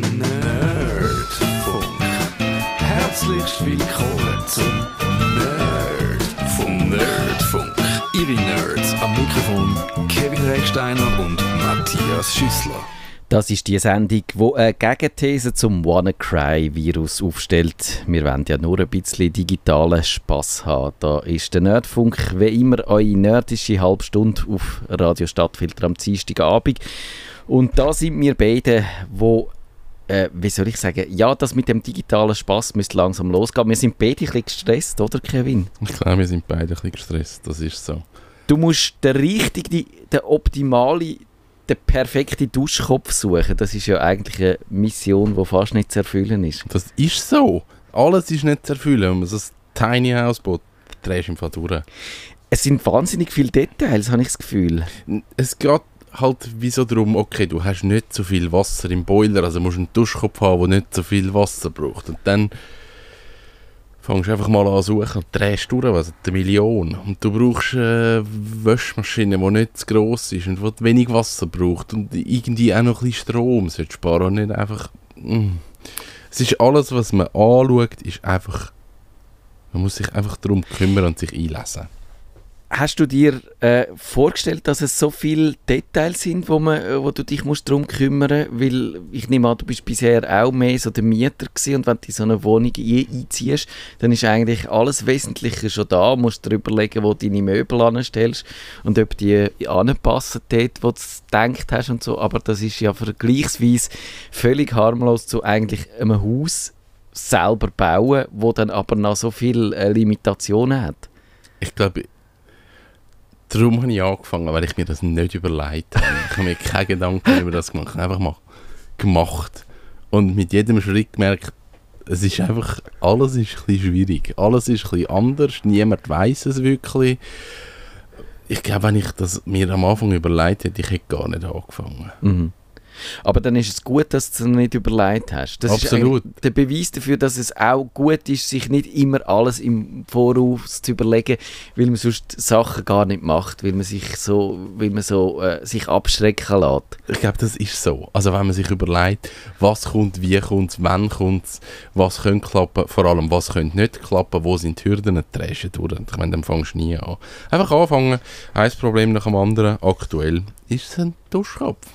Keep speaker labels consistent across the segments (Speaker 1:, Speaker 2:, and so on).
Speaker 1: Nerdfunk. Herzlich willkommen zum Nerdfunk. Nerdfunk. Ihre Nerds am Mikrofon Kevin Recksteiner und Matthias Schüssler.
Speaker 2: Das ist die Sendung, die eine Gegenthese zum WannaCry-Virus aufstellt. Wir wollen ja nur ein bisschen digitalen Spass haben. Da ist der Nerdfunk wie immer eure nerdische Halbstunde auf Radio Stadtfilter am Dienstagabend. Und da sind wir beide, wo äh, wie soll ich sagen, ja, das mit dem digitalen Spass müsste langsam losgehen. Wir sind beide ein bisschen gestresst, oder Kevin?
Speaker 3: Ich glaube, wir sind beide ein bisschen gestresst, das ist so.
Speaker 2: Du musst den richtigen, den optimalen, den perfekten Duschkopf suchen. Das ist ja eigentlich eine Mission, die fast nicht zu erfüllen ist.
Speaker 3: Das ist so. Alles ist nicht zu erfüllen. Wenn man so ein Tiny House baut, drehst du im Fall durch.
Speaker 2: Es sind wahnsinnig viele Details, habe ich das Gefühl.
Speaker 3: Es geht halt wie so darum, okay, du hast nicht so viel Wasser im Boiler, also musst du einen Duschkopf haben, der nicht so viel Wasser braucht. Und dann fängst du einfach mal an suchen und drehst durch, also eine Million. Und du brauchst eine Waschmaschine, die nicht zu gross ist und die wenig Wasser braucht und irgendwie auch noch ein bisschen Strom sollte sparen und nicht einfach... Mm. Es ist alles, was man anschaut, ist einfach... Man muss sich einfach darum kümmern und sich einlesen.
Speaker 2: Hast du dir äh, vorgestellt, dass es so viele Details sind, wo, man, äh, wo du dich musst darum kümmern musst? Weil ich nehme an, du bist bisher auch mehr so der Mieter gewesen und wenn du in so eine Wohnung ein- einziehst, dann ist eigentlich alles Wesentliche schon da. Du musst dir überlegen, wo du deine Möbel anstellst und ob die anpassen dort, wo du gedacht hast und so. Aber das ist ja vergleichsweise völlig harmlos zu eigentlich einem Haus selber bauen, wo dann aber noch so viele äh, Limitationen hat.
Speaker 3: Ich glaube, darum habe ich angefangen, weil ich mir das nicht überlegt habe. Ich habe mir keine Gedanken über das gemacht. Einfach mal gemacht. Und mit jedem Schritt gemerkt, es ist einfach, alles ist ein schwierig. Alles ist ein anders. Niemand weiß es wirklich. Ich glaube, wenn ich das mir am Anfang überlegt hätte, ich hätte gar nicht angefangen.
Speaker 2: Mhm. Aber dann ist es gut, dass du es nicht überlegt hast. Das
Speaker 3: Absolut.
Speaker 2: ist der Beweis dafür, dass es auch gut ist, sich nicht immer alles im Voraus zu überlegen, weil man sonst Sachen gar nicht macht, weil man sich so, weil man so äh, sich abschrecken lässt.
Speaker 3: Ich glaube, das ist so. Also wenn man sich überlegt, was kommt, wie kommt es, wann kommt es, was könnte klappen, vor allem was könnte nicht klappen, wo sind die Hürden, du durch. Ich meine, dann fängst du nie an. Einfach anfangen, ein Problem nach dem anderen. Aktuell ist es ein Duschkopf.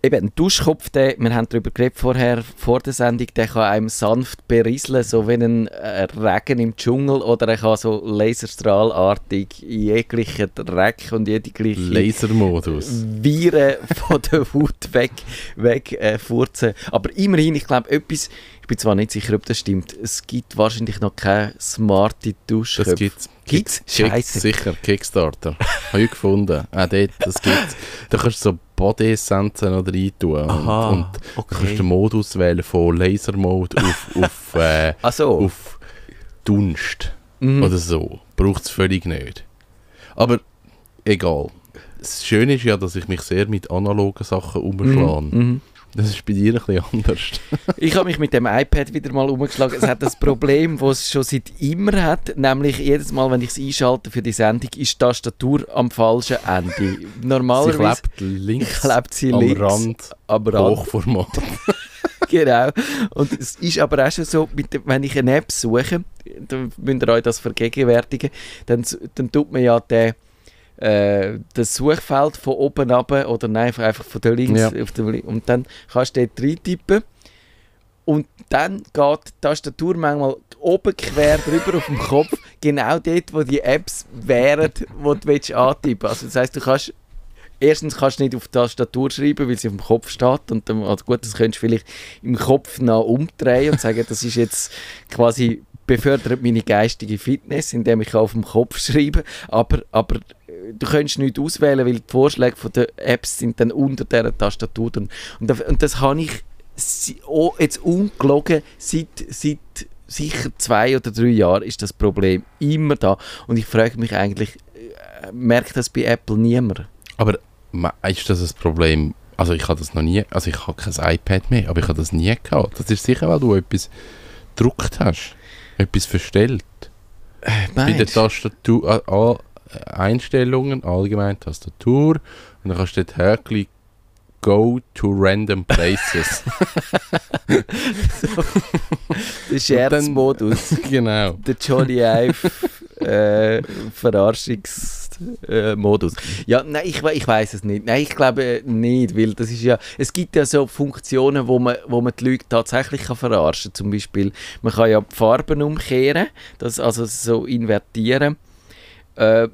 Speaker 2: Eben, ein Duschkopf, der, wir haben darüber geredet vorher, vor der Sendung, der kann einem sanft berieseln, so wie ein äh, Regen im Dschungel, oder er kann so laserstrahlartig jeglichen Dreck und jede gleiche
Speaker 3: Lasermodus.
Speaker 2: Viren von der Haut weg, weg äh, furzen. Aber immerhin, ich glaube, etwas, ich bin zwar nicht sicher, ob das stimmt, es gibt wahrscheinlich noch keine smarte Duschköpfe.
Speaker 3: Das gibt's.
Speaker 2: Gibt's? Scheisse.
Speaker 3: Sicher, Kickstarter. Habe ich gefunden. Auch dort, das gibt's. Da kannst du so Body-Essenzen noch reintun.
Speaker 2: Aha,
Speaker 3: und, und
Speaker 2: okay.
Speaker 3: du kannst den Modus wählen von Laser-Mode auf, auf, äh,
Speaker 2: so.
Speaker 3: auf Dunst.
Speaker 2: Mhm.
Speaker 3: oder so. Braucht es völlig nicht. Aber egal. Das Schöne ist ja, dass ich mich sehr mit analogen Sachen umschlage.
Speaker 2: Mhm.
Speaker 3: Das ist bei dir ein bisschen anders.
Speaker 2: Ich habe mich mit dem iPad wieder mal umgeschlagen. Es hat das Problem, das es schon seit immer hat, nämlich jedes Mal, wenn ich es einschalte für die Sendung, ist die Tastatur am falschen Ende.
Speaker 3: Sie
Speaker 2: Normalerweise
Speaker 3: klebt links
Speaker 2: klebt sie
Speaker 3: am
Speaker 2: links
Speaker 3: Rand
Speaker 2: am Rand.
Speaker 3: Hochformat.
Speaker 2: genau. Und es ist aber auch schon so, mit wenn ich eine App suche, dann müsst ihr euch das vergegenwärtigen, dann, dann tut man ja den, äh, das Suchfeld von oben ab oder nein, einfach von der links
Speaker 3: Ja.
Speaker 2: auf der, und dann kannst du dort reintippen und dann geht die Tastatur manchmal oben quer drüber auf dem Kopf, genau dort, wo die Apps wären, die du willst antippen Also das heisst, du kannst Erstens kannst du nicht auf die Tastatur schreiben, weil sie auf dem Kopf steht. Und dann, also gut, das könntest du vielleicht im Kopf noch umdrehen und sagen, das ist jetzt quasi befördert meine geistige Fitness, indem ich auf dem Kopf schreibe. Aber, aber du kannst nicht auswählen, weil die Vorschläge von der Apps sind dann unter dieser Tastatur. Und, und, das- habe ich jetzt ungelogen seit, seit sicher zwei oder drei Jahren ist das Problem immer da. Und ich frage mich eigentlich, äh, merkt das bei Apple niemand?
Speaker 3: Aber ist das ein Problem? Also ich habe das noch nie, also ich habe kein iPad mehr, aber ich habe das nie gehabt. Das ist sicher, weil du etwas gedruckt hast, etwas verstellt. Bei der? Tastatur, äh, all- Einstellungen, allgemein Tastatur, und dann kannst du dort Häkchen go to random places.
Speaker 2: Der Scherzmodus.
Speaker 3: genau.
Speaker 2: der Johnny Ive äh, Verarschungsmodus. ja, nein, ich, ich weiß es nicht. Nein, ich glaube nicht, weil das ist ja, es gibt ja so Funktionen, wo man, wo man die Leute tatsächlich kann verarschen kann. Zum Beispiel, man kann ja die Farben umkehren, das, also so invertieren. Äh,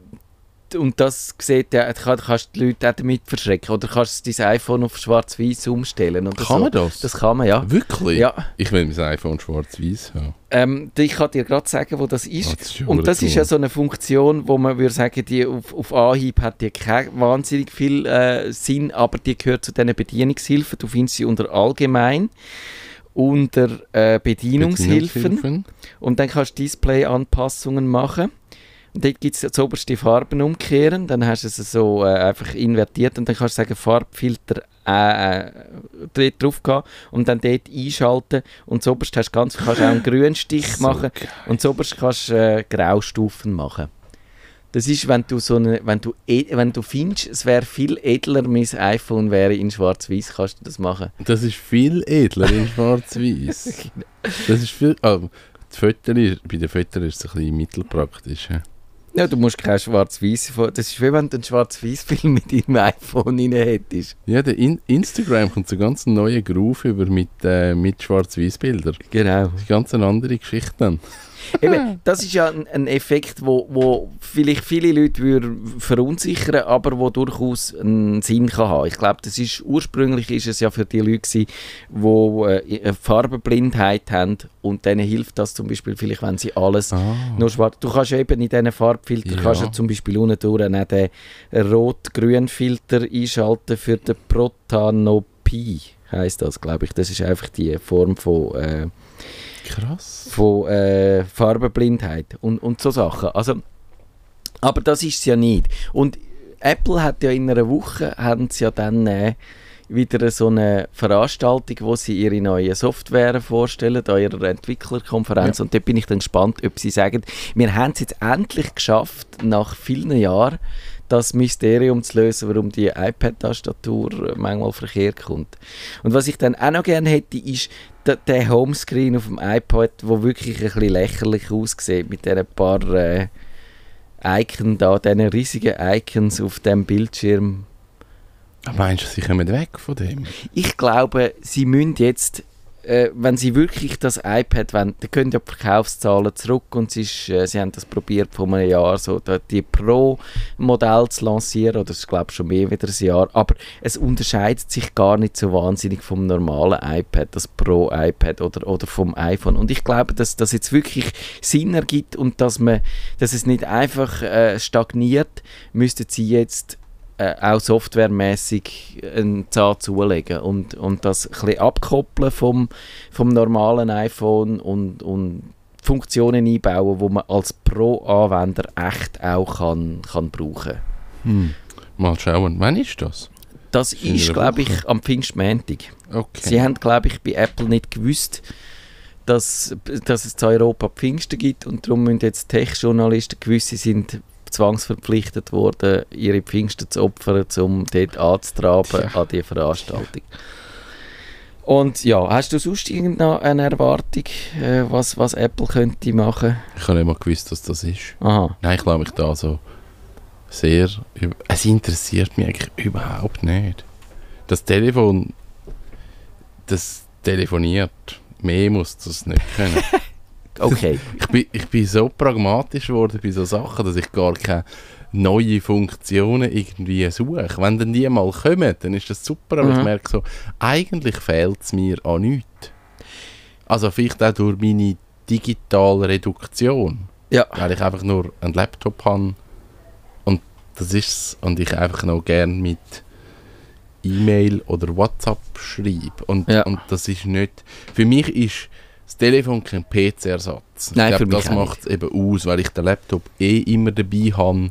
Speaker 2: und das sieht ja, kann, kannst du die Leute auch damit verschrecken. Oder kannst du dein iPhone auf schwarz-weiß umstellen.
Speaker 3: Kann
Speaker 2: so.
Speaker 3: man das?
Speaker 2: Das kann man, ja.
Speaker 3: Wirklich?
Speaker 2: Ja,
Speaker 3: Ich will mein iPhone schwarz-weiß haben.
Speaker 2: ähm, ich kann dir gerade sagen, wo das ist.
Speaker 3: Das ist
Speaker 2: Und das
Speaker 3: cool.
Speaker 2: ist ja so eine Funktion, wo man würde sagen, die auf, auf Anhieb hat die kein wahnsinnig viel äh, Sinn, aber die gehört zu diesen Bedienungshilfen. Du findest sie unter Allgemein, unter äh, Bedienungshilfen
Speaker 3: Bedienungshilfen.
Speaker 2: und dann kannst du Display-Anpassungen machen. Und dort gibt es das oberste Farben umkehren, dann hast du es so äh, einfach invertiert und dann kannst du sagen Farbfilter äh, äh, drauf gehen und dann dort einschalten und das oberste hast du ganz, kannst auch einen Grünstich machen und das oberste kannst du äh, Graustufen machen. Das ist, wenn du so eine, wenn du, e- wenn du findest, es wäre viel edler, mein iPhone wäre in schwarz-weiß, kannst du das machen.
Speaker 3: Das ist viel edler in schwarz-weiß. das ist viel... Ah, die Fotos, bei den Fotos ist es ein bisschen mittelpraktisch.
Speaker 2: Ja, du musst kein schwarz-weiß, das ist wie wenn du einen schwarz-weiß-Film mit deinem iPhone rein hättest.
Speaker 3: Ja, der in Instagram kommt so ganz neuen Groove über mit, äh, mit schwarz-weiß-Bildern.
Speaker 2: Genau.
Speaker 3: Das ist ganz eine andere Geschichte dann.
Speaker 2: Eben, das ist ja ein, ein Effekt, wo, wo vielleicht viele Leute würde verunsichern, aber wo durchaus einen Sinn kann haben. Ich glaube, das ist ursprünglich ist es ja für die Leute gewesen, die äh, eine Farbenblindheit haben und denen hilft das zum Beispiel vielleicht, wenn sie alles
Speaker 3: Ah.
Speaker 2: nur schwarz. Du kannst ja eben in diesen Farbfilter
Speaker 3: Ja.
Speaker 2: kannst du zum Beispiel unten durch den Rot-Grün-Filter einschalten für den Protanopie heißt das, glaube ich. Das ist einfach die Form von äh,
Speaker 3: Krass.
Speaker 2: von äh, Farbenblindheit und, und so Sachen. Also, aber das ist es ja nicht. Und Apple hat ja in einer Woche haben sie ja dann äh, wieder so eine Veranstaltung, wo sie ihre neue Software vorstellen an ihrer Entwicklerkonferenz. Und dort bin ich dann gespannt, ob sie sagen, wir haben es jetzt endlich geschafft, nach vielen Jahren, das Mysterium zu lösen, warum die iPad-Tastatur äh, manchmal verkehrt kommt. Und was ich dann auch noch gerne hätte, ist der, der Homescreen auf dem iPad, wo wirklich ein bisschen lächerlich aussieht, mit diesen paar äh, Icons da, diesen riesigen Icons auf dem Bildschirm.
Speaker 3: Meinst du, sie kommen weg von dem?
Speaker 2: Ich glaube, sie müssen jetzt, äh, wenn sie wirklich das iPad wollen, dann können ja die Verkaufszahlen zurück und es ist, äh, sie haben das probiert vor einem Jahr, so die Pro-Modell zu lancieren, oder ist glaube ich schon mehr wieder ein Jahr, aber es unterscheidet sich gar nicht so wahnsinnig vom normalen iPad, das Pro-iPad oder, oder vom iPhone. Und ich glaube, dass das jetzt wirklich Sinn ergibt und dass man, dass es nicht einfach äh, stagniert, müssten sie jetzt äh, auch softwaremäßig einen Zahn zulegen und, und das ein abkoppeln vom, vom normalen iPhone und, und Funktionen einbauen, die man als Pro-Anwender echt auch kann, kann brauchen
Speaker 3: Hm. Mal schauen. Wann ist das?
Speaker 2: Das
Speaker 3: In
Speaker 2: ist, glaube ich, am Pfingstmontag.
Speaker 3: Okay.
Speaker 2: Sie haben, glaube ich, bei Apple nicht gewusst, dass, dass es zu Europa Pfingsten gibt und darum müssen jetzt Tech-Journalisten, gewisse sind zwangsverpflichtet worden, ihre Pfingsten zu opfern, um dort anzutraben
Speaker 3: Tja.
Speaker 2: an die Veranstaltung. Und ja, hast du sonst irgendeine Erwartung, äh, was, was Apple könnte machen?
Speaker 3: Ich habe nicht mal gewusst, dass das ist.
Speaker 2: Aha.
Speaker 3: Nein, ich glaube, ich da so sehr... Es interessiert mich eigentlich überhaupt nicht. Das Telefon, das telefoniert. Mehr muss das nicht können.
Speaker 2: Okay.
Speaker 3: ich, bin, ich bin so pragmatisch geworden bei so Sachen, dass ich gar keine neue Funktionen irgendwie suche. Wenn dann die mal kommen, dann ist das super, aber
Speaker 2: Mhm.
Speaker 3: ich merke so, eigentlich fehlt es mir an nichts. Also vielleicht auch durch meine digitale Reduktion.
Speaker 2: Ja.
Speaker 3: Weil ich einfach nur einen Laptop habe und das ist's. Und ich einfach noch gern mit E-Mail oder WhatsApp schreibe. Und,
Speaker 2: Ja.
Speaker 3: und das ist nicht... Für mich ist das Telefon kein PC-Ersatz.
Speaker 2: Nein,
Speaker 3: ich glaube, das macht es eben aus, weil ich den Laptop eh immer dabei habe.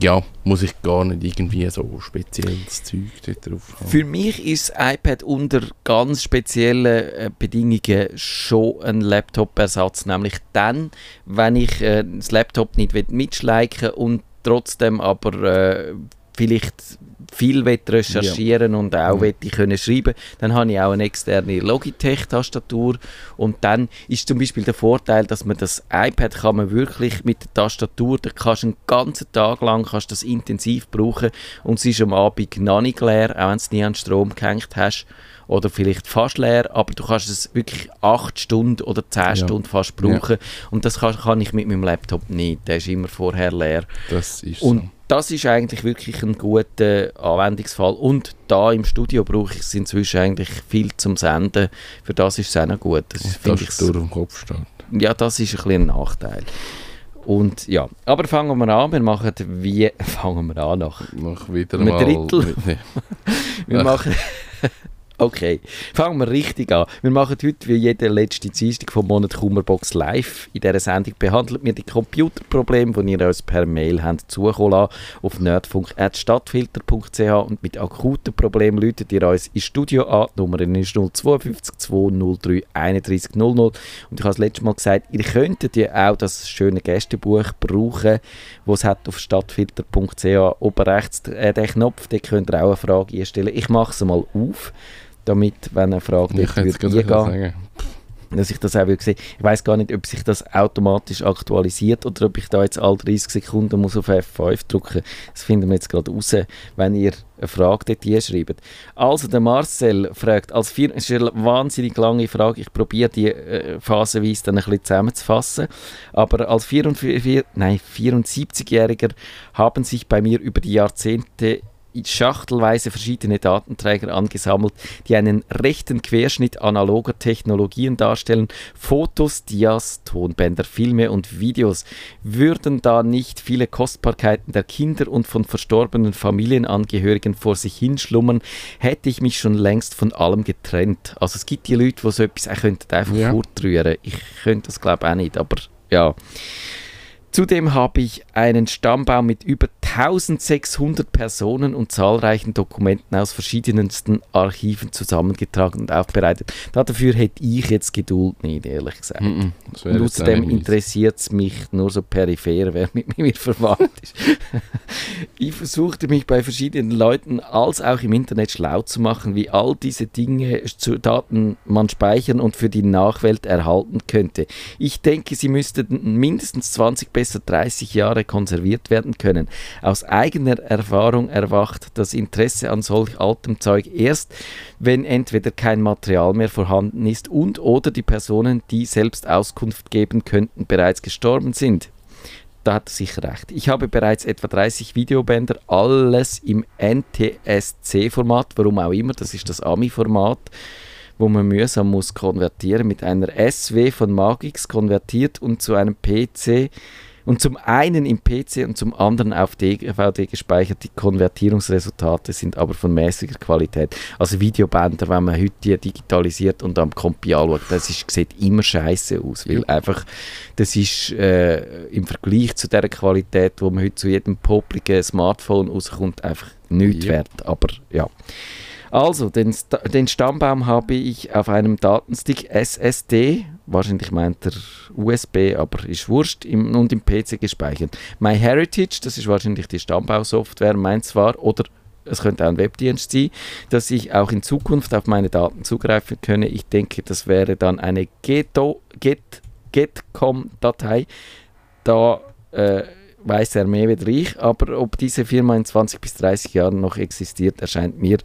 Speaker 3: Ja, muss ich gar nicht irgendwie so spezielles Zeug dort drauf haben.
Speaker 2: Für mich ist das iPad unter ganz speziellen äh, Bedingungen schon ein Laptop-Ersatz. Nämlich dann, wenn ich äh, das Laptop nicht will mitschleichen und trotzdem aber äh, vielleicht viel recherchieren und auch
Speaker 3: Ja.
Speaker 2: will ich können schreiben, dann habe ich auch eine externe Logitech-Tastatur. Und dann ist zum Beispiel der Vorteil, dass man das iPad kann man wirklich mit der Tastatur, da kannst du einen ganzen Tag lang kannst das intensiv brauchen. Und es ist am Abend noch nicht leer, auch wenn du es nie an Strom gehängt hast oder vielleicht fast leer, aber du kannst es wirklich 8 Stunden oder 10
Speaker 3: Ja.
Speaker 2: Stunden fast brauchen und das kann, kann ich mit meinem Laptop nicht, der ist immer vorher leer.
Speaker 3: Das ist
Speaker 2: Und
Speaker 3: so.
Speaker 2: das ist eigentlich wirklich ein guter Anwendungsfall. Und da im Studio brauche ich es inzwischen eigentlich viel zum Senden. Für das ist es auch noch gut. Das
Speaker 3: Und
Speaker 2: finde
Speaker 3: das
Speaker 2: ich,
Speaker 3: durch den Kopf steht.
Speaker 2: ja, das ist ein ein Nachteil. Und ja, aber fangen wir an. Wir machen wie fangen wir an nach?
Speaker 3: Mach wieder
Speaker 2: Mit
Speaker 3: mal...
Speaker 2: Drittel.
Speaker 3: mit- nee.
Speaker 2: Wir
Speaker 3: Ach.
Speaker 2: machen. Okay, fangen wir richtig an. Wir machen heute wie jede letzte Dienstag vom Monat Kummerbox live. In dieser Sendung behandelt wir die Computerprobleme, die ihr uns per Mail habt zukommen lassen, auf nerdfunk.stadtfilter.ch und mit akuten Problemen läutet ihr uns ins Studio an. Die Nummer ist 052 203 31 00. Und ich habe das letzte Mal gesagt, ihr könntet ja auch das schöne Gästebuch brauchen, das es hat auf stadtfilter.ch. Oben rechts äh, den Knopf, da könnt ihr auch eine Frage einstellen. Ich mache es mal auf, damit, wenn eine Frage
Speaker 3: Ich
Speaker 2: würde
Speaker 3: sagen.
Speaker 2: dass ich das auch will sehen. Ich weiß gar nicht, ob sich das automatisch aktualisiert oder ob ich da jetzt alle 30 Sekunden muss auf F5 drücken. Das finden wir jetzt gerade raus, wenn ihr eine Frage dort hinschreibt. Also der Marcel fragt, als vier, es ist eine wahnsinnig lange Frage, ich probiere die äh, phasenweise dann ein bisschen zusammenzufassen, aber als 44, nein, 74-Jähriger haben sich bei mir über die Jahrzehnte schachtelweise verschiedene Datenträger angesammelt, die einen rechten Querschnitt analoger Technologien darstellen. Fotos, Dias, Tonbänder, Filme und Videos. Würden da nicht viele Kostbarkeiten der Kinder und von verstorbenen Familienangehörigen vor sich hinschlummern, hätte ich mich schon längst von allem getrennt. Also es gibt die Leute, die so etwas auch könnten einfach
Speaker 3: Ja.
Speaker 2: fortrühren. Ich könnte das glaube ich auch nicht, aber ja. Zudem habe ich einen Stammbaum mit über 1600 Personen und zahlreichen Dokumenten aus verschiedensten Archiven zusammengetragen und aufbereitet. Dafür hätte ich jetzt Geduld nicht, ehrlich gesagt.
Speaker 3: Das wäre
Speaker 2: Und außerdem interessiert es mich nur so peripher, wer mit mir verwandt ist. ich versuchte mich bei verschiedenen Leuten als auch im Internet schlau zu machen, wie all diese Dinge zu Daten man speichern und für die Nachwelt erhalten könnte. Ich denke, sie müssten mindestens 20, besser 30 Jahre konserviert werden können. Aus eigener Erfahrung erwacht das Interesse an solch altem Zeug erst, wenn entweder kein Material mehr vorhanden ist und oder die Personen, die selbst Auskunft geben könnten, bereits gestorben sind. Da hat er sicher recht. Ich habe bereits etwa 30 Videobänder, alles im NTSC-Format, warum auch immer, das ist das AMI-Format, wo man mühsam muss konvertieren, mit einer SW von Magix konvertiert und zu einem PC und zum einen im PC und zum anderen auf DVD gespeichert. Die Konvertierungsresultate sind aber von mäßiger Qualität. Also Videobänder, wenn man heute die digitalisiert und am Kompi anschaut, das ist, sieht immer scheiße aus, weil
Speaker 3: Ja.
Speaker 2: einfach das ist äh, im Vergleich zu der Qualität, wo man heute zu jedem popligen Smartphone rauskommt, einfach nichts
Speaker 3: Ja.
Speaker 2: wert. Aber ja. Also, den, den Stammbaum habe ich auf einem Datenstick SSD, wahrscheinlich meint er USB, aber ist wurscht, im, und im PC gespeichert. MyHeritage, das ist wahrscheinlich die Stammbausoftware, meint zwar, oder es könnte auch ein Webdienst sein, dass ich auch in Zukunft auf meine Daten zugreifen könne. Ich denke, das wäre dann eine Getcom-Datei. Da äh, weiß er mehr wie ich, aber ob diese Firma in 20 bis 30 Jahren noch existiert, erscheint mir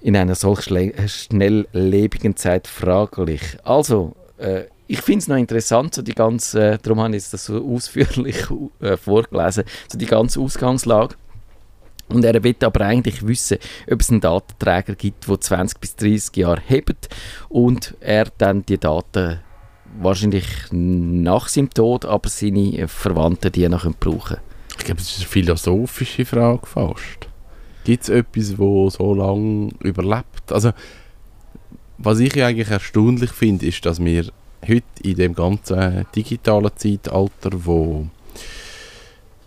Speaker 2: in einer solch schle- schnelllebigen Zeit fraglich. Also, äh, ich finde es noch interessant, so die ganze, äh, darum habe ich jetzt das so ausführlich äh, vorgelesen, so die ganze Ausgangslage. Und er will aber eigentlich wissen, ob es einen Datenträger gibt, der 20 bis 30 Jahre hebt und er dann die Daten wahrscheinlich nach seinem Tod, aber seine Verwandten die noch brauchen
Speaker 3: Ich glaube, das ist eine philosophische Frage fast. Gibt es etwas, wo so lange überlebt? Also, was ich eigentlich erstaunlich finde, ist, dass wir heute in dem ganzen digitalen Zeitalter, wo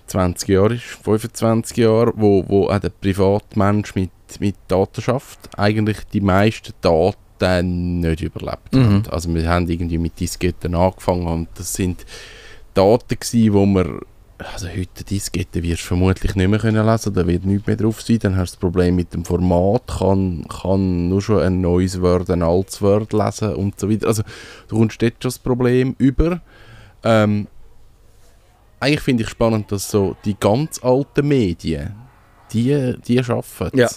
Speaker 3: 20 Jahre ist, 25 Jahre, wo, wo auch der Privatmensch mit, mit Daten schafft, eigentlich die meisten Daten nicht überlebt
Speaker 2: Mhm.
Speaker 3: haben. Also wir haben irgendwie mit Disketten angefangen und das sind Daten gewesen, wo wir also heute Diskette wirst du vermutlich nicht mehr können lesen, da wird nichts mehr drauf sein. Dann hast du das Problem mit dem Format, kann, kann nur schon ein neues Word, ein altes Word lesen und so weiter. Also du kommst dort schon das Problem über. Ähm, eigentlich finde ich spannend, dass so die ganz alten Medien, die, die arbeiten.
Speaker 2: Ja.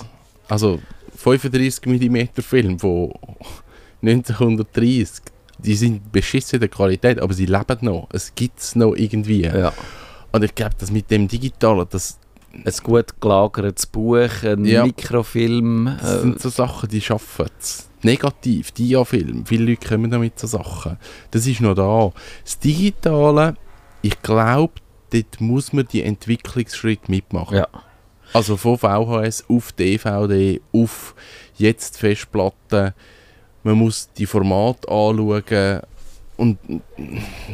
Speaker 3: Also 35 mm Film von 1930, die sind beschissen in der Qualität, aber sie leben noch. Es gibt es noch irgendwie.
Speaker 2: Ja.
Speaker 3: Und ich glaube, dass mit dem Digitalen, das,
Speaker 2: Ein gut gelagertes Buch, ein
Speaker 3: Ja.
Speaker 2: Mikrofilm.
Speaker 3: das
Speaker 2: Äh,
Speaker 3: sind so Sachen, die schaffen es. Negativ, Dia-Film, viele Leute kommen damit so Sachen. Das ist noch da. Das Digitale, ich glaube, dort muss man die Entwicklungsschritte mitmachen.
Speaker 2: ja.
Speaker 3: Also von VHS auf DVD, auf jetzt Festplatten. Man muss die Formate anschauen. Und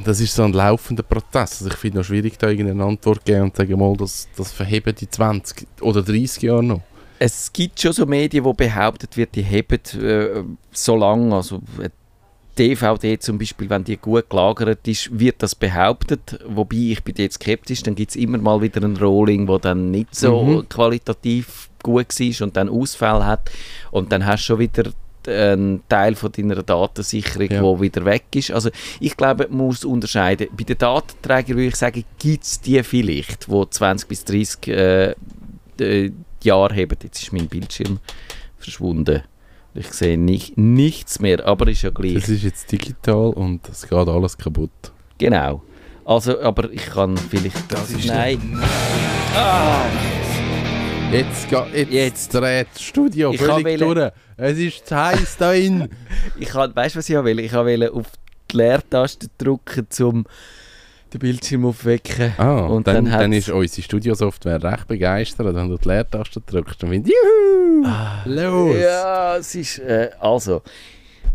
Speaker 3: das ist so ein laufender Prozess. Also ich finde es noch schwierig, da irgendeine Antwort zu geben und zu sagen, mal, das, das verheben die 20 oder 30 Jahre noch.
Speaker 2: Es gibt schon so Medien, wo behauptet wird, die heben äh, so lange, also äh, DVD zum Beispiel, wenn die gut gelagert ist, wird das behauptet, wobei ich bin jetzt skeptisch, dann gibt es immer mal wieder ein Rolling, wo dann nicht so
Speaker 3: Mhm.
Speaker 2: qualitativ gut war und dann Ausfall hat und dann hast du schon wieder einen Teil von deiner Datensicherung,
Speaker 3: Ja.
Speaker 2: wo wieder weg ist. Also ich glaube, man muss unterscheiden. Bei den Datenträgern würde ich sagen, gibt es die vielleicht, wo 20 bis 30 äh, äh, Jahre haben. Jetzt ist mein Bildschirm verschwunden. Ich sehe nicht, nichts mehr, aber ist ja gleich.
Speaker 3: Das ist jetzt digital und es geht alles kaputt.
Speaker 2: Genau. Also, aber ich kann vielleicht...
Speaker 1: Das ist
Speaker 2: Nein.
Speaker 3: Jetzt, geht, jetzt,
Speaker 2: Jetzt.
Speaker 3: dreht das Studio
Speaker 2: Ich
Speaker 3: völlig durch. Es ist zu heiß da drin.
Speaker 2: Ich kann, weißt du, was ich will? Ich wollte auf die Leertaste drücken, um den Bildschirm aufwecken.
Speaker 3: Ah,
Speaker 2: Und
Speaker 3: dann,
Speaker 2: dann
Speaker 3: dann, ist unsere Studiosoftware recht begeistert, wenn du die Leertaste drückst und findest, juhu, los.
Speaker 2: Ja, es ist... Äh, also...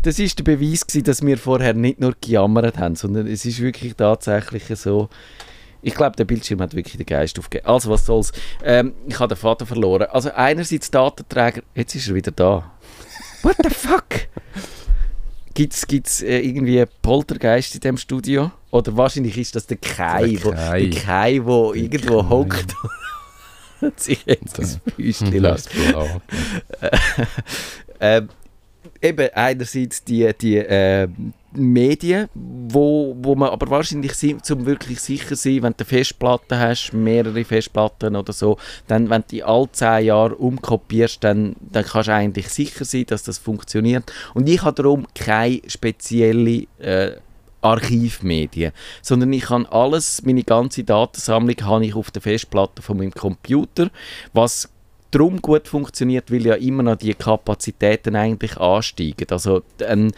Speaker 2: Das ist der Beweis gewesen, dass wir vorher nicht nur gejammert haben, sondern es ist wirklich tatsächlich so... Ich glaube, der Bildschirm hat wirklich den Geist aufgegeben. Also, was soll's. Ähm, ich habe den Vater verloren. Also, einerseits Datenträger... Jetzt ist er wieder da. What the fuck? Gibt es äh, irgendwie Poltergeist in dem Studio? Oder wahrscheinlich ist das der Kai,
Speaker 3: Der
Speaker 2: wo,
Speaker 3: Kai.
Speaker 2: der Kai, wo irgendwo
Speaker 3: Kai.
Speaker 2: hockt und sich jetzt ins Büchlein lässt. Ähm, eben einerseits die, die äh, Medien, wo, wo man aber wahrscheinlich zum wirklich sicher sein, wenn du Festplatten hast, mehrere Festplatten oder so, dann wenn du die alle 10 Jahre umkopierst, dann, dann kannst du eigentlich sicher sein, dass das funktioniert. Und ich habe darum keine spezielle äh, Archivmedien, sondern ich kann alles, meine ganze Datensammlung habe ich auf der Festplatte von meinem Computer, was darum gut funktioniert, weil ja immer noch die Kapazitäten eigentlich ansteigen. Also eine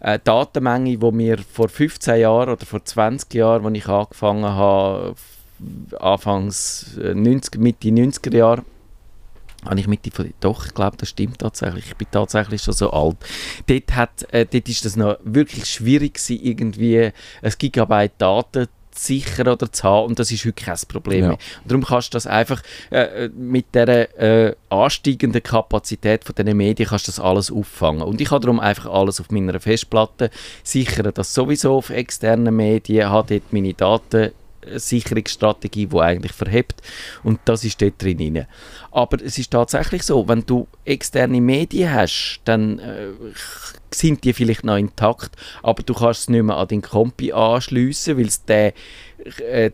Speaker 2: äh, Datenmenge, die mir vor 15 Jahren oder vor 20 Jahren, als ich angefangen habe, anfangs äh, 90, Mitte 90er Jahre, habe ich Mitte doch, ich glaube, das stimmt tatsächlich. Ich bin tatsächlich schon so alt. Dort, hat, äh, das noch wirklich schwierig gewesen, irgendwie ein Gigabyte Daten sicher oder zu haben und das ist heute kein Problem
Speaker 3: Ja.
Speaker 2: mehr. Und darum kannst du das einfach äh, mit der äh, ansteigenden Kapazität von diesen Medien kannst du das alles auffangen. Und ich habe darum einfach alles auf meiner Festplatte, sichere das sowieso auf externen Medien, habe dort meine Datensicherungsstrategie, die eigentlich verhebt und das ist dort drin. rein. Aber es ist tatsächlich so, wenn du externe Medien hast, dann äh, sind die vielleicht noch intakt, aber du kannst es nicht mehr an den Kompi anschliessen, weil es den äh,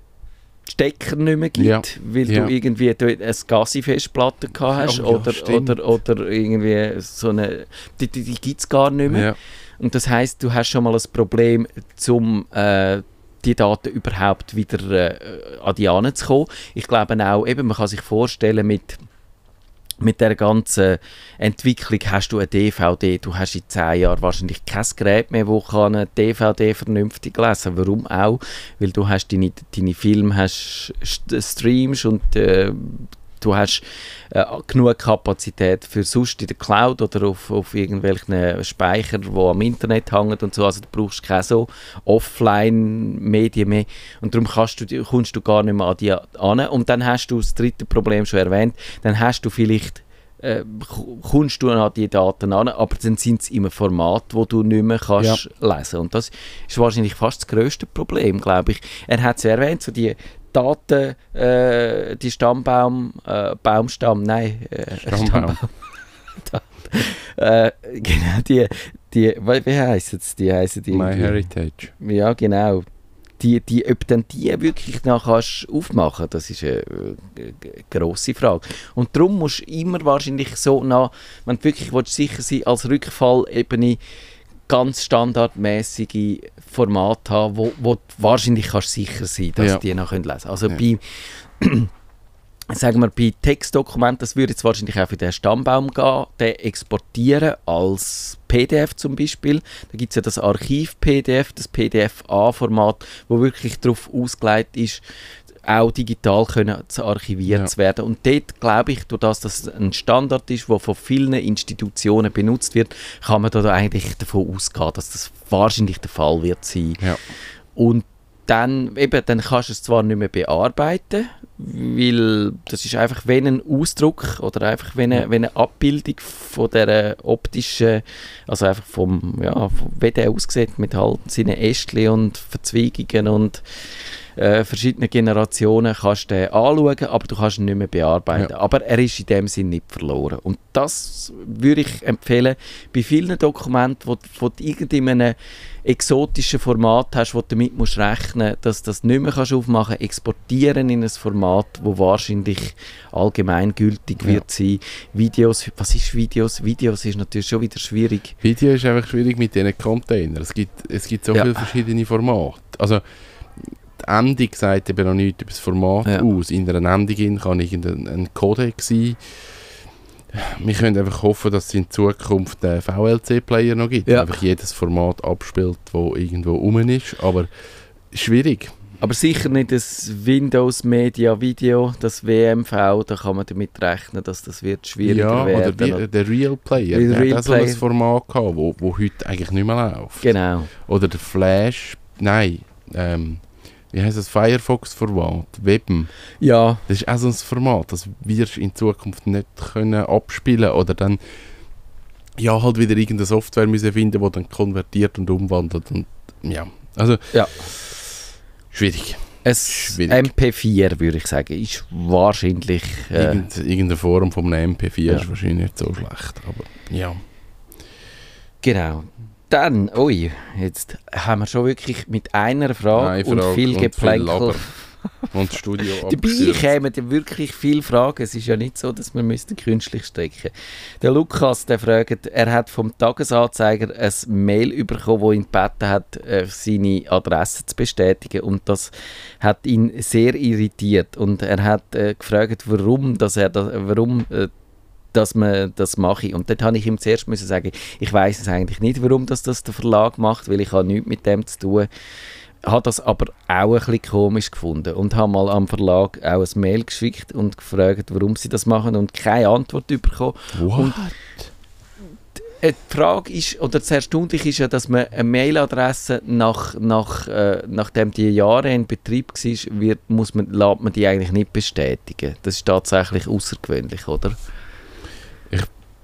Speaker 2: Stecker nicht mehr gibt,
Speaker 3: Ja,
Speaker 2: weil
Speaker 3: ja.
Speaker 2: du irgendwie eine Gassi-Festplatte gehabt hast
Speaker 3: Oh ja,
Speaker 2: oder,
Speaker 3: stimmt.
Speaker 2: oder, oder irgendwie so eine, die, die, die gibt es gar nicht mehr. Und das heißt, du hast schon mal ein Problem, um äh, die Daten überhaupt wieder äh, an die Ane zu kommen. Ich glaube auch, eben, man kann sich vorstellen, mit, mit der ganzen Entwicklung hast du eine DVD, du hast in 10 Jahren wahrscheinlich kein Gerät mehr, das kann eine DVD vernünftig lesen Warum auch? Weil du hast deine, deine Filme hast, st- streamst und äh, du hast äh, genug Kapazität für sonst in der Cloud oder auf, auf irgendwelchen Speicher, die am Internet hängen und so. Also du brauchst keine so Offline-Medien mehr. Und darum kannst du, kommst du gar nicht mehr an die an. Und dann hast du das dritte Problem schon erwähnt, dann hast du vielleicht äh, kommst du an die Daten an, aber dann sind sie in einem Format, wo du nicht mehr kannst lesen. Und das ist wahrscheinlich fast das grösste Problem, glaube ich. Er hat es ja erwähnt, so die Daten, äh, die Stammbaum, äh, Baumstamm, nein, äh,
Speaker 3: Stammbaum.
Speaker 2: äh, genau, die, die, wie heissen es? Die heissen die
Speaker 3: My Heritage.
Speaker 2: Ja, genau. Die, die, ob dann die wirklich noch kannst aufmachen das ist eine, äh, grosse Frage. Und darum musst du immer wahrscheinlich so nach, wenn du wirklich willst, sicher sein als Rückfallebene ganz standardmäßige Format haben, wo, wo du wahrscheinlich kannst sicher sein dass
Speaker 3: Ja.
Speaker 2: die noch lesen können. Also
Speaker 3: Ja.
Speaker 2: bei sagen wir, bei Textdokumenten, das würde jetzt wahrscheinlich auch für den Stammbaum gehen, den exportieren als PDF zum Beispiel. Da gibt es ja das Archiv-PDF, das PDF-A-Format, wo wirklich darauf ausgelegt ist, auch digital können zu archiviert
Speaker 3: Ja.
Speaker 2: zu werden. Und dort glaube ich, durch das, dass es ein Standard ist, der von vielen Institutionen benutzt wird, kann man da eigentlich davon ausgehen, dass das wahrscheinlich der Fall wird sein.
Speaker 3: Ja.
Speaker 2: Und dann, eben, dann kannst du es zwar nicht mehr bearbeiten, weil das ist einfach wie ein Ausdruck oder einfach wie eine, wie eine Abbildung von der optischen, also einfach vom, ja, vom, wie der aussieht mit halt seinen Ästchen und Verzweigungen und äh, verschiedenen Generationen kannst du den anschauen, aber du kannst ihn nicht mehr bearbeiten.
Speaker 3: Ja.
Speaker 2: Aber er ist in dem Sinn nicht verloren. Und das würde ich empfehlen, bei vielen Dokumenten, wo, wo du irgendeinem exotischen Format hast, wo du damit musst rechnen dass du das nicht mehr kannst aufmachen exportieren in ein Format, wo wahrscheinlich allgemeingültig
Speaker 3: Ja.
Speaker 2: wird sein. Videos, was ist Videos? Videos ist natürlich schon wieder schwierig.
Speaker 3: Video ist einfach schwierig mit diesen Containern. Es gibt, es gibt so
Speaker 2: Ja.
Speaker 3: viele verschiedene Formate. Also, die Endung sagt eben noch nichts über das Format
Speaker 2: Ja.
Speaker 3: aus. In einer Endung kann irgendein ein Codec sein. Wir können einfach hoffen, dass es in Zukunft einen VLC-Player noch gibt.
Speaker 2: Ja.
Speaker 3: Einfach jedes Format abspielt, wo irgendwo rum ist. Aber schwierig.
Speaker 2: Aber sicher nicht das Windows Media Video, das WMV, da kann man damit rechnen, dass das wird schwieriger
Speaker 3: ja,
Speaker 2: werden.
Speaker 3: oder wie, der Real Player.
Speaker 2: Der Real
Speaker 3: hat so ein. Format gehabt, wo, wo heute eigentlich nicht mehr läuft.
Speaker 2: Genau.
Speaker 3: Oder der Flash, nein, ähm, wie heißt das, Firefox-Format, Webm.
Speaker 2: Ja,
Speaker 3: Das ist auch so ein Format, das wirst du in Zukunft nicht können abspielen oder dann ja, halt wieder irgendeine Software müssen finden, die dann konvertiert und umwandelt und ja, also
Speaker 2: Ja.
Speaker 3: Schwierig.
Speaker 2: es
Speaker 3: Schwierig.
Speaker 2: MP4 würde ich sagen, ist wahrscheinlich... Äh,
Speaker 3: Irgend, irgendeine Form von einem MP4
Speaker 2: Ja.
Speaker 3: ist wahrscheinlich nicht so schlecht, aber ja.
Speaker 2: genau. Dann, ui, jetzt haben wir schon wirklich mit einer Frage,
Speaker 3: Eine
Speaker 2: und
Speaker 3: Frage
Speaker 2: viel
Speaker 3: und viel
Speaker 2: Geplänkel.
Speaker 3: Und das Studio
Speaker 2: Dabei kämen ja wirklich viele Fragen. Es ist ja nicht so, dass wir müssten künstlich strecken Der Lukas, der fragt, er hat vom Tagesanzeiger ein Mail bekommen, wo ihn gebeten hat, äh, seine Adresse zu bestätigen. Und das hat ihn sehr irritiert. Und er hat äh, gefragt, warum, dass er das, warum äh, dass man das mache. Und dort habe ich ihm zuerst müssen sagen, ich weiß es eigentlich nicht, warum das, das der Verlag macht, weil ich habe nichts mit dem zu tun habe das aber auch ein bisschen komisch gefunden und habe mal am Verlag auch ein Mail geschickt und gefragt, warum sie das machen und keine Antwort bekommen.
Speaker 3: What?
Speaker 2: Und- Äh, Die Frage ist, oder das Erstaunliche ist ja, dass man eine Mailadresse, nach, nach, äh, nachdem die Jahre in Betrieb war, wird, muss man, lässt man die eigentlich nicht bestätigen. Das ist tatsächlich außergewöhnlich, oder?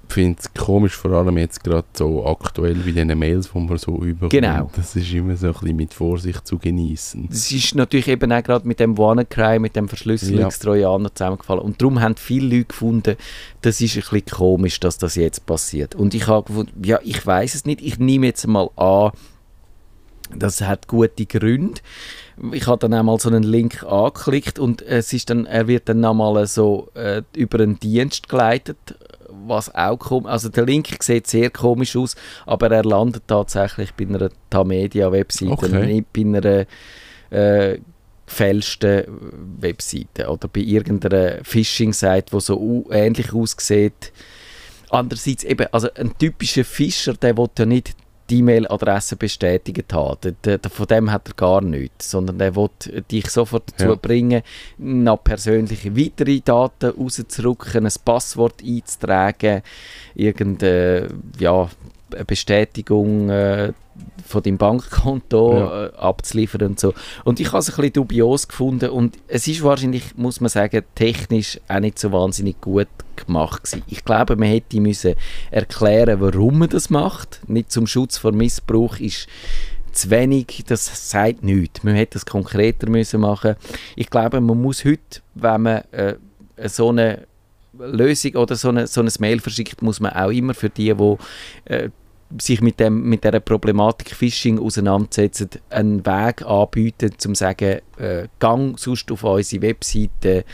Speaker 3: Ich finde es komisch, vor allem jetzt gerade so aktuell wie diese Mails, die man so überkommt.
Speaker 2: Genau.
Speaker 3: Das ist immer so ein bisschen mit Vorsicht zu genießen.
Speaker 2: Das ist natürlich eben auch gerade mit dem WannaCry, mit dem Verschlüsselungstrojaner zusammengefallen. Und darum haben viele Leute gefunden, das ist ein bisschen komisch, dass das jetzt passiert. Und ich habe gefunden, ja, ich weiß es nicht. Ich nehme jetzt mal an, das hat gute Gründe. Ich habe dann einmal so einen Link angeklickt und es ist dann, er wird dann nochmal so äh, über einen Dienst geleitet, was auch komisch, also der Link sieht sehr komisch aus, aber er landet tatsächlich bei einer Tamedia-Webseite,
Speaker 3: Okay.
Speaker 2: nicht bei einer äh, gefälschten Webseite oder bei irgendeiner Phishing-Seite, die so ähnlich aussieht. Andererseits eben, also ein typischer Fischer, der will ja nicht die E-Mail-Adresse bestätigt haben. Der, von dem hat er gar nichts, sondern der will dich sofort dazu
Speaker 3: Ja.
Speaker 2: bringen, noch persönliche weitere Daten rauszurücken, ein Passwort einzutragen, irgendeine ja, Bestätigung äh, von deinem Bankkonto
Speaker 3: Ja.
Speaker 2: äh, abzuliefern und so. Und ich habe es ein bisschen dubios gefunden und es ist wahrscheinlich, muss man sagen, technisch auch nicht so wahnsinnig gut gemacht gewesen. Ich glaube, man hätte müssen erklären, warum man das macht. Nicht zum Schutz vor Missbrauch ist zu wenig, das sagt nichts. Man hätte das konkreter müssen machen Ich glaube, man muss heute, wenn man äh, so eine Lösung oder so, eine, so ein Mail verschickt, muss man auch immer für die, die äh, sich mit, dem, mit dieser Problematik Phishing auseinandersetzen, einen Weg anbieten, um zu sagen, äh, gang sonst auf unsere Webseite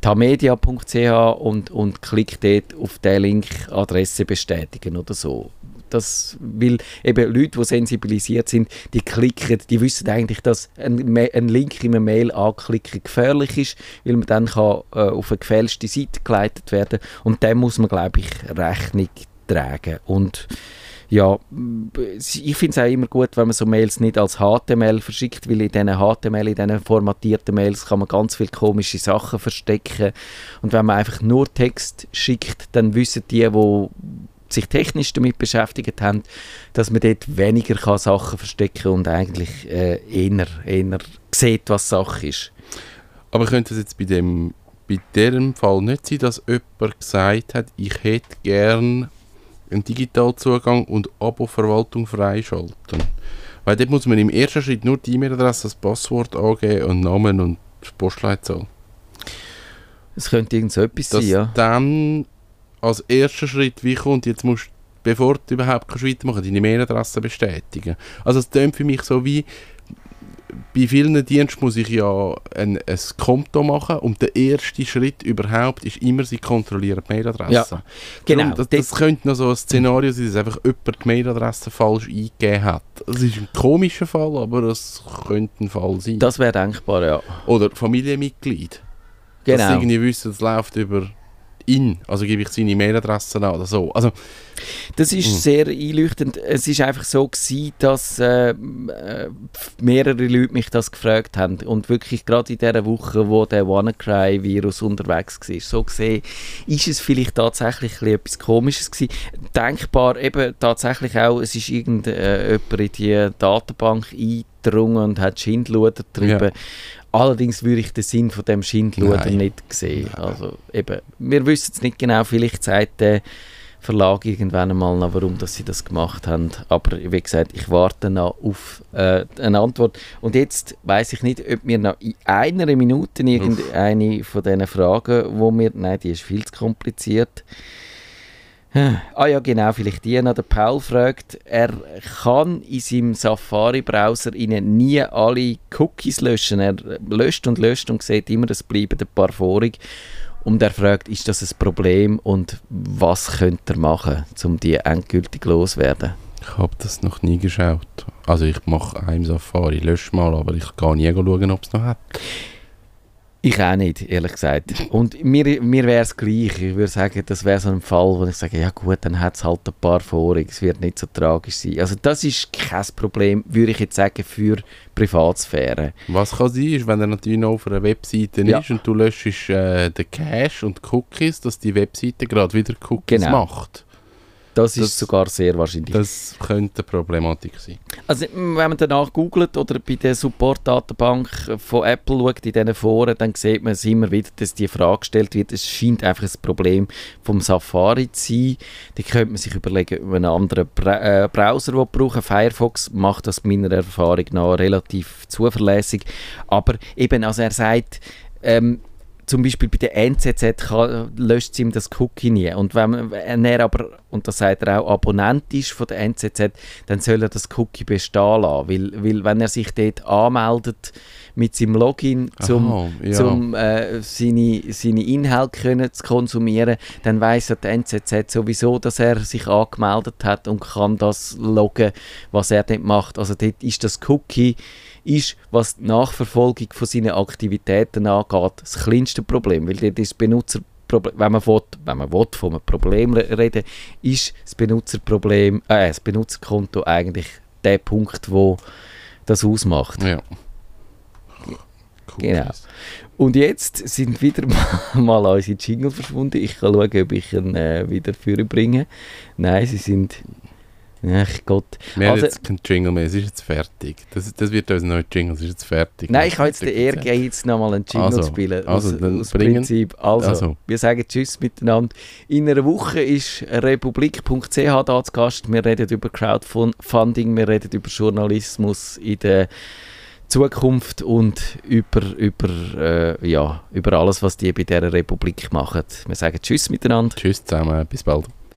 Speaker 2: tamedia.ch und, und klick dort auf den Link Adresse bestätigen oder so. Das, weil eben Leute, die sensibilisiert sind, die klicken, die wissen eigentlich, dass ein, ein Link in einer Mail anklicken gefährlich ist, weil man dann kann, äh, auf eine gefälschte Seite geleitet werden und dem muss man, glaube ich, Rechnung tragen. Und ja, ich finde es auch immer gut, wenn man so Mails nicht als HTML verschickt, weil in diesen HTML, in diesen formatierten Mails kann man ganz viele komische Sachen verstecken. Und wenn man einfach nur Text schickt, dann wissen die, die sich technisch damit beschäftigt haben, dass man dort weniger kann Sachen verstecken und eigentlich äh, eher, eher sieht, was Sache ist.
Speaker 3: Aber könnte es jetzt bei dem bei diesem Fall nicht sein, dass jemand gesagt hat, ich hätte gern einen Digitalzugang und Abo-Verwaltung freischalten. Weil dort muss man im ersten Schritt nur die E-Mail-Adresse, das Passwort angeben und Namen und Postleitzahl.
Speaker 2: Es könnte irgend so etwas sein, ja.
Speaker 3: dann als erster Schritt wie kommt, jetzt musst bevor du überhaupt kannst weitermachen, deine E-Mail-Adresse bestätigen. Also es klingt für mich so wie, bei vielen Diensten muss ich ja ein, ein Konto machen und der erste Schritt überhaupt ist immer, sie kontrollieren die Mailadresse. Ja,
Speaker 2: genau.
Speaker 3: Darum, das, das könnte noch so ein Szenario sein, dass einfach jemand die Mailadresse falsch eingegeben hat. Das ist ein komischer Fall, aber es könnte ein Fall sein.
Speaker 2: Das wäre denkbar, ja.
Speaker 3: Oder Familienmitglied. Genau. Dass sie irgendwie wissen, es läuft über ihn, also gebe ich seine Mailadresse an oder so. Also,
Speaker 2: das ist mh. Sehr einleuchtend. Es ist einfach so gewesen, dass äh, äh, mehrere Leute mich das gefragt haben und wirklich gerade in der Woche, wo der WannaCry-Virus unterwegs war, so gesehen, ist es vielleicht tatsächlich etwas Komisches gewesen. Denkbar eben tatsächlich auch, es ist irgendjemand äh, in die Datenbank eingedrungen und hat Schindluder getrieben. Ja. Allerdings würde ich den Sinn von dem Schindluder nicht sehen. Also eben, wir wissen es nicht genau, vielleicht sagt der Verlag irgendwann einmal noch, warum dass sie das gemacht haben. Aber wie gesagt, ich warte noch auf äh, eine Antwort. Und jetzt weiß ich nicht, ob wir noch in einer Minute irgendeine von diesen Fragen, wo wir, nein, die ist viel zu kompliziert, Ah ja, genau, vielleicht die noch. Der Paul fragt, er kann in seinem Safari-Browser nie alle Cookies löschen. Er löscht und löscht und sieht immer, es bleiben ein paar vorig. Und er fragt, ist das ein Problem und was könnte er machen, um die endgültig loszuwerden?
Speaker 3: Ich habe das noch nie geschaut. Also ich mache einen Safari, lösche mal, aber ich gehe nie schauen, ob es noch hat.
Speaker 2: Ich auch nicht, ehrlich gesagt. Und mir, mir wäre es gleich. Ich würde sagen, das wäre so ein Fall, wo ich sage, ja gut, dann hat es halt ein paar Vorig. Es wird nicht so tragisch sein. Also das ist kein Problem, würde ich jetzt sagen, für Privatsphäre.
Speaker 3: Was kann sein, ist, wenn er natürlich noch auf einer Webseite ja. ist und du löschst äh, den Cache und Cookies, dass die Webseite gerade wieder Cookies genau. macht.
Speaker 2: Das, das ist sogar sehr wahrscheinlich.
Speaker 3: Das könnte eine Problematik sein.
Speaker 2: Also wenn man danach googelt oder bei der Support-Datenbank von Apple schaut, in diesen Foren, dann sieht man es immer wieder, dass die Frage gestellt wird. Es scheint einfach ein Problem vom Safari zu sein. Da könnte man sich überlegen, ob man einen anderen Bra äh, Browser brauchen Firefox macht das meiner Erfahrung nach relativ zuverlässig. Aber eben, also er sagt, ähm, zum Beispiel bei der NZZ kann, löscht ihm das Cookie nie. Und wenn, wenn, er aber, und das sagt er auch, Abonnent ist von der NZZ, dann soll er das Cookie bestehen lassen. Weil, weil wenn er sich dort anmeldet mit seinem Login, um ja. zum, äh, seine, seine Inhalte können zu konsumieren, dann weiß er die NZZ sowieso, dass er sich angemeldet hat und kann das loggen, was er dort macht. Also dort ist das Cookie ist, was die Nachverfolgung von seinen Aktivitäten angeht, das kleinste Problem, weil dort ist Benutzerproblem, wenn man, will, wenn man will, von einem Problem reden, ist das Benutzerproblem, äh, das Benutzerkonto eigentlich der Punkt, wo das ausmacht.
Speaker 3: Ja.
Speaker 2: Cool. Genau. Und jetzt sind wieder mal unsere Jingle verschwunden. Ich kann schauen, ob ich ihn äh, wieder bringe. Nein, sie sind Ach Gott.
Speaker 3: Wir haben
Speaker 2: Also-
Speaker 3: jetzt keinen Jingle mehr, es ist jetzt fertig. Das, das wird unser neuer Jingle, es ist jetzt fertig.
Speaker 2: Nein, ich habe jetzt den Ehrgeiz, jetzt nochmal einen Jingle
Speaker 3: Also,
Speaker 2: zu spielen.
Speaker 3: also,
Speaker 2: aus, aus Prinzip. Also,
Speaker 3: also.
Speaker 2: wir sagen Tschüss miteinander. In einer Woche ist republik.ch da zu Gast. Wir reden über Crowdfunding, wir reden über Journalismus in der Zukunft und über, über, äh, ja, über alles, was die bei dieser Republik machen. Wir sagen Tschüss miteinander.
Speaker 3: Tschüss zusammen, bis bald.